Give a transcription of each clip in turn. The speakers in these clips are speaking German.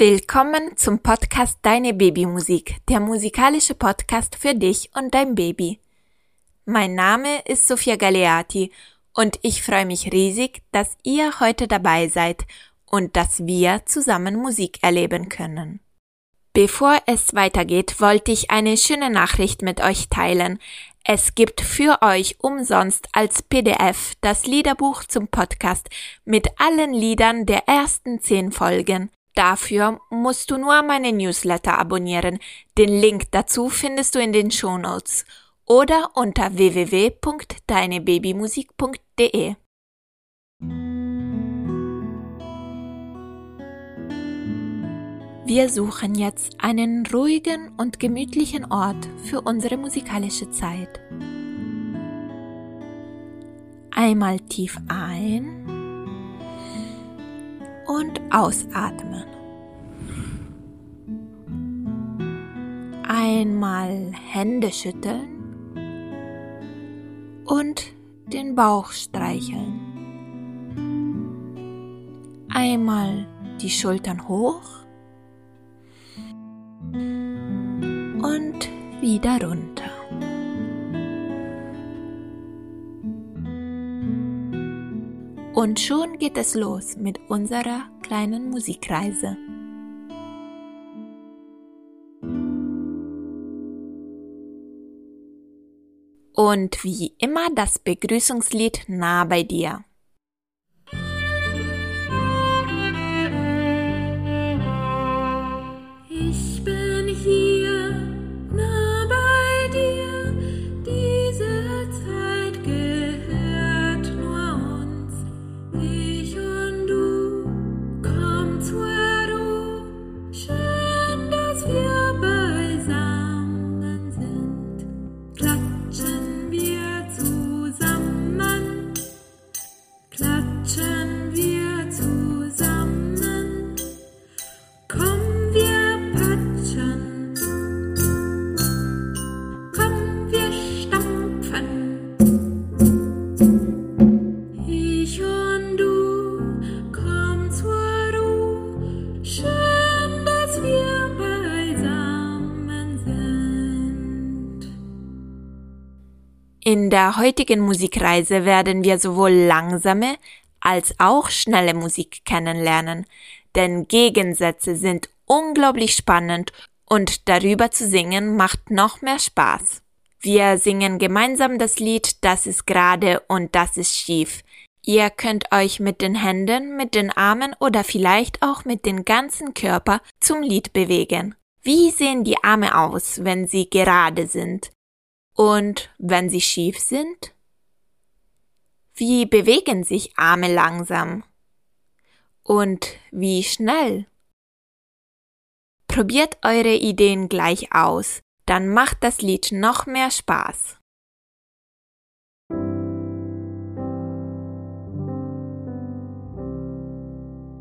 Willkommen zum Podcast Deine Babymusik, der musikalische Podcast für dich und dein Baby. Mein Name ist Sofia Galeati und ich freue mich riesig, dass ihr heute dabei seid und dass wir zusammen Musik erleben können. Bevor es weitergeht, wollte ich eine schöne Nachricht mit euch teilen. Es gibt für euch umsonst als PDF das Liederbuch zum Podcast mit allen Liedern der ersten zehn Folgen. Dafür musst du nur meine Newsletter abonnieren. Den Link dazu findest du in den Show Notes oder unter www.deinebabymusik.de. Wir suchen jetzt einen ruhigen und gemütlichen Ort für unsere musikalische Zeit. Einmal tief ein und ausatmen. Einmal Hände schütteln und den Bauch streicheln. Einmal die Schultern hoch und wieder runter. Und schon geht es los mit unserer kleinen Musikreise. Und wie immer das Begrüßungslied nah bei dir. In der heutigen Musikreise werden wir sowohl langsame als auch schnelle Musik kennenlernen, denn Gegensätze sind unglaublich spannend und darüber zu singen macht noch mehr Spaß. Wir singen gemeinsam das Lied Das ist gerade und das ist schief. Ihr könnt euch mit den Händen, mit den Armen oder vielleicht auch mit dem ganzen Körper zum Lied bewegen. Wie sehen die Arme aus, wenn sie gerade sind? Und wenn sie schief sind? Wie bewegen sich Arme langsam? Und wie schnell? Probiert eure Ideen gleich aus, dann macht das Lied noch mehr Spaß.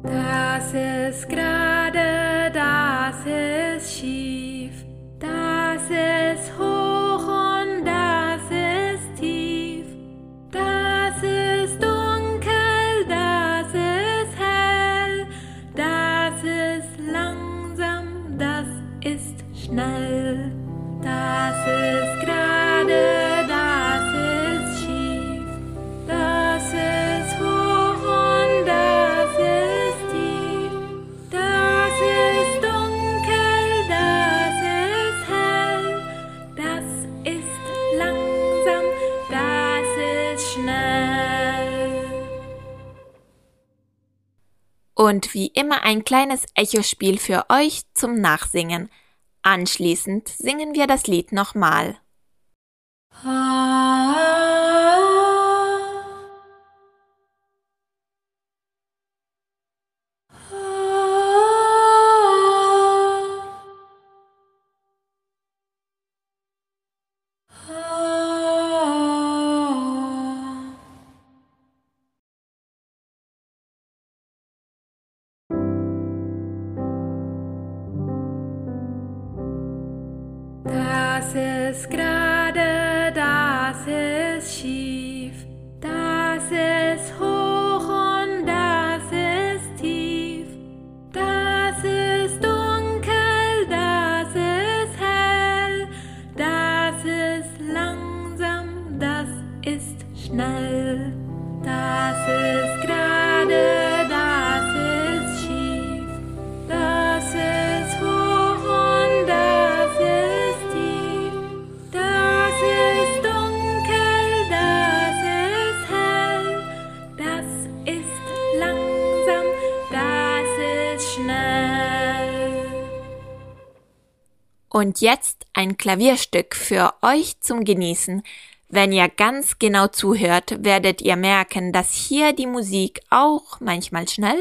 Das ist und wie immer ein kleines Echospiel für euch zum Nachsingen. Anschließend singen wir das Lied nochmal. Das Und jetzt ein Klavierstück für euch zum Genießen. Wenn ihr ganz genau zuhört, werdet ihr merken, dass hier die Musik auch manchmal schnell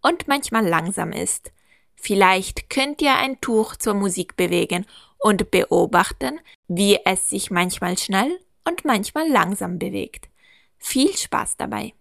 und manchmal langsam ist. Vielleicht könnt ihr ein Tuch zur Musik bewegen und beobachten, wie es sich manchmal schnell und manchmal langsam bewegt. Viel Spaß dabei!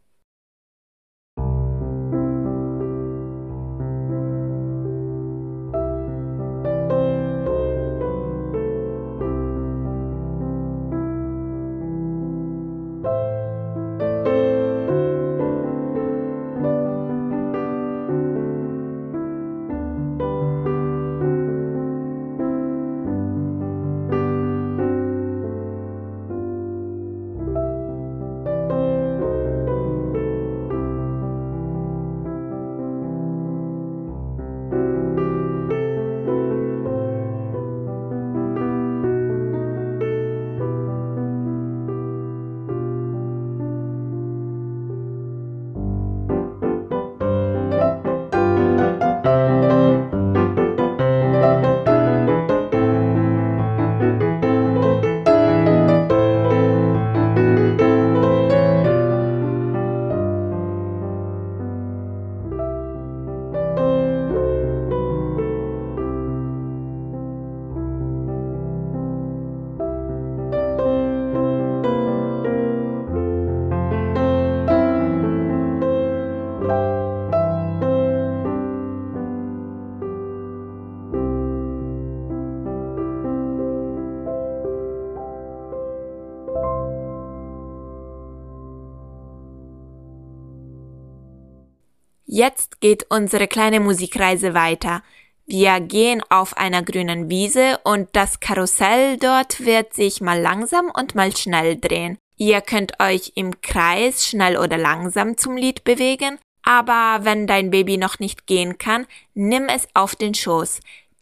Jetzt geht unsere kleine Musikreise weiter. Wir gehen auf einer grünen Wiese und das Karussell dort wird sich mal langsam und mal schnell drehen. Ihr könnt euch im Kreis schnell oder langsam zum Lied bewegen, aber wenn dein Baby noch nicht gehen kann, nimm es auf den Schoß.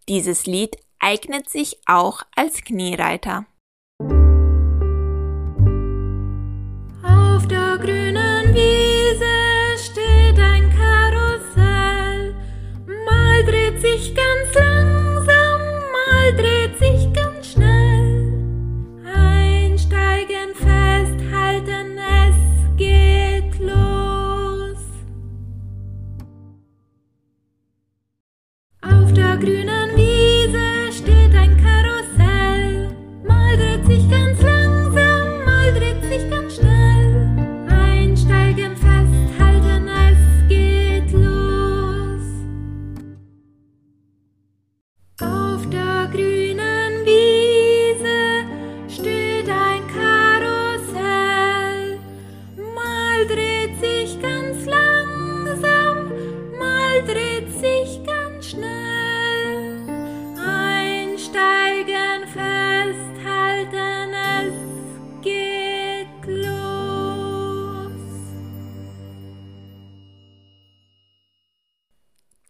Dieses Lied eignet sich auch als Kniereiter. Auf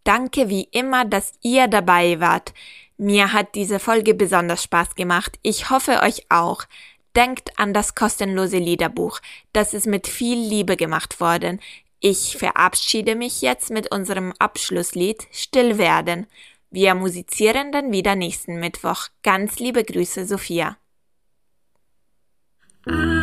Danke wie immer, dass ihr dabei wart. Mir hat diese Folge besonders Spaß gemacht. Ich hoffe euch auch. Denkt an das kostenlose Liederbuch. Das ist mit viel Liebe gemacht worden. Ich verabschiede mich jetzt mit unserem Abschlusslied Still werden. Wir musizieren dann wieder nächsten Mittwoch. Ganz liebe Grüße, Sophia. Ah.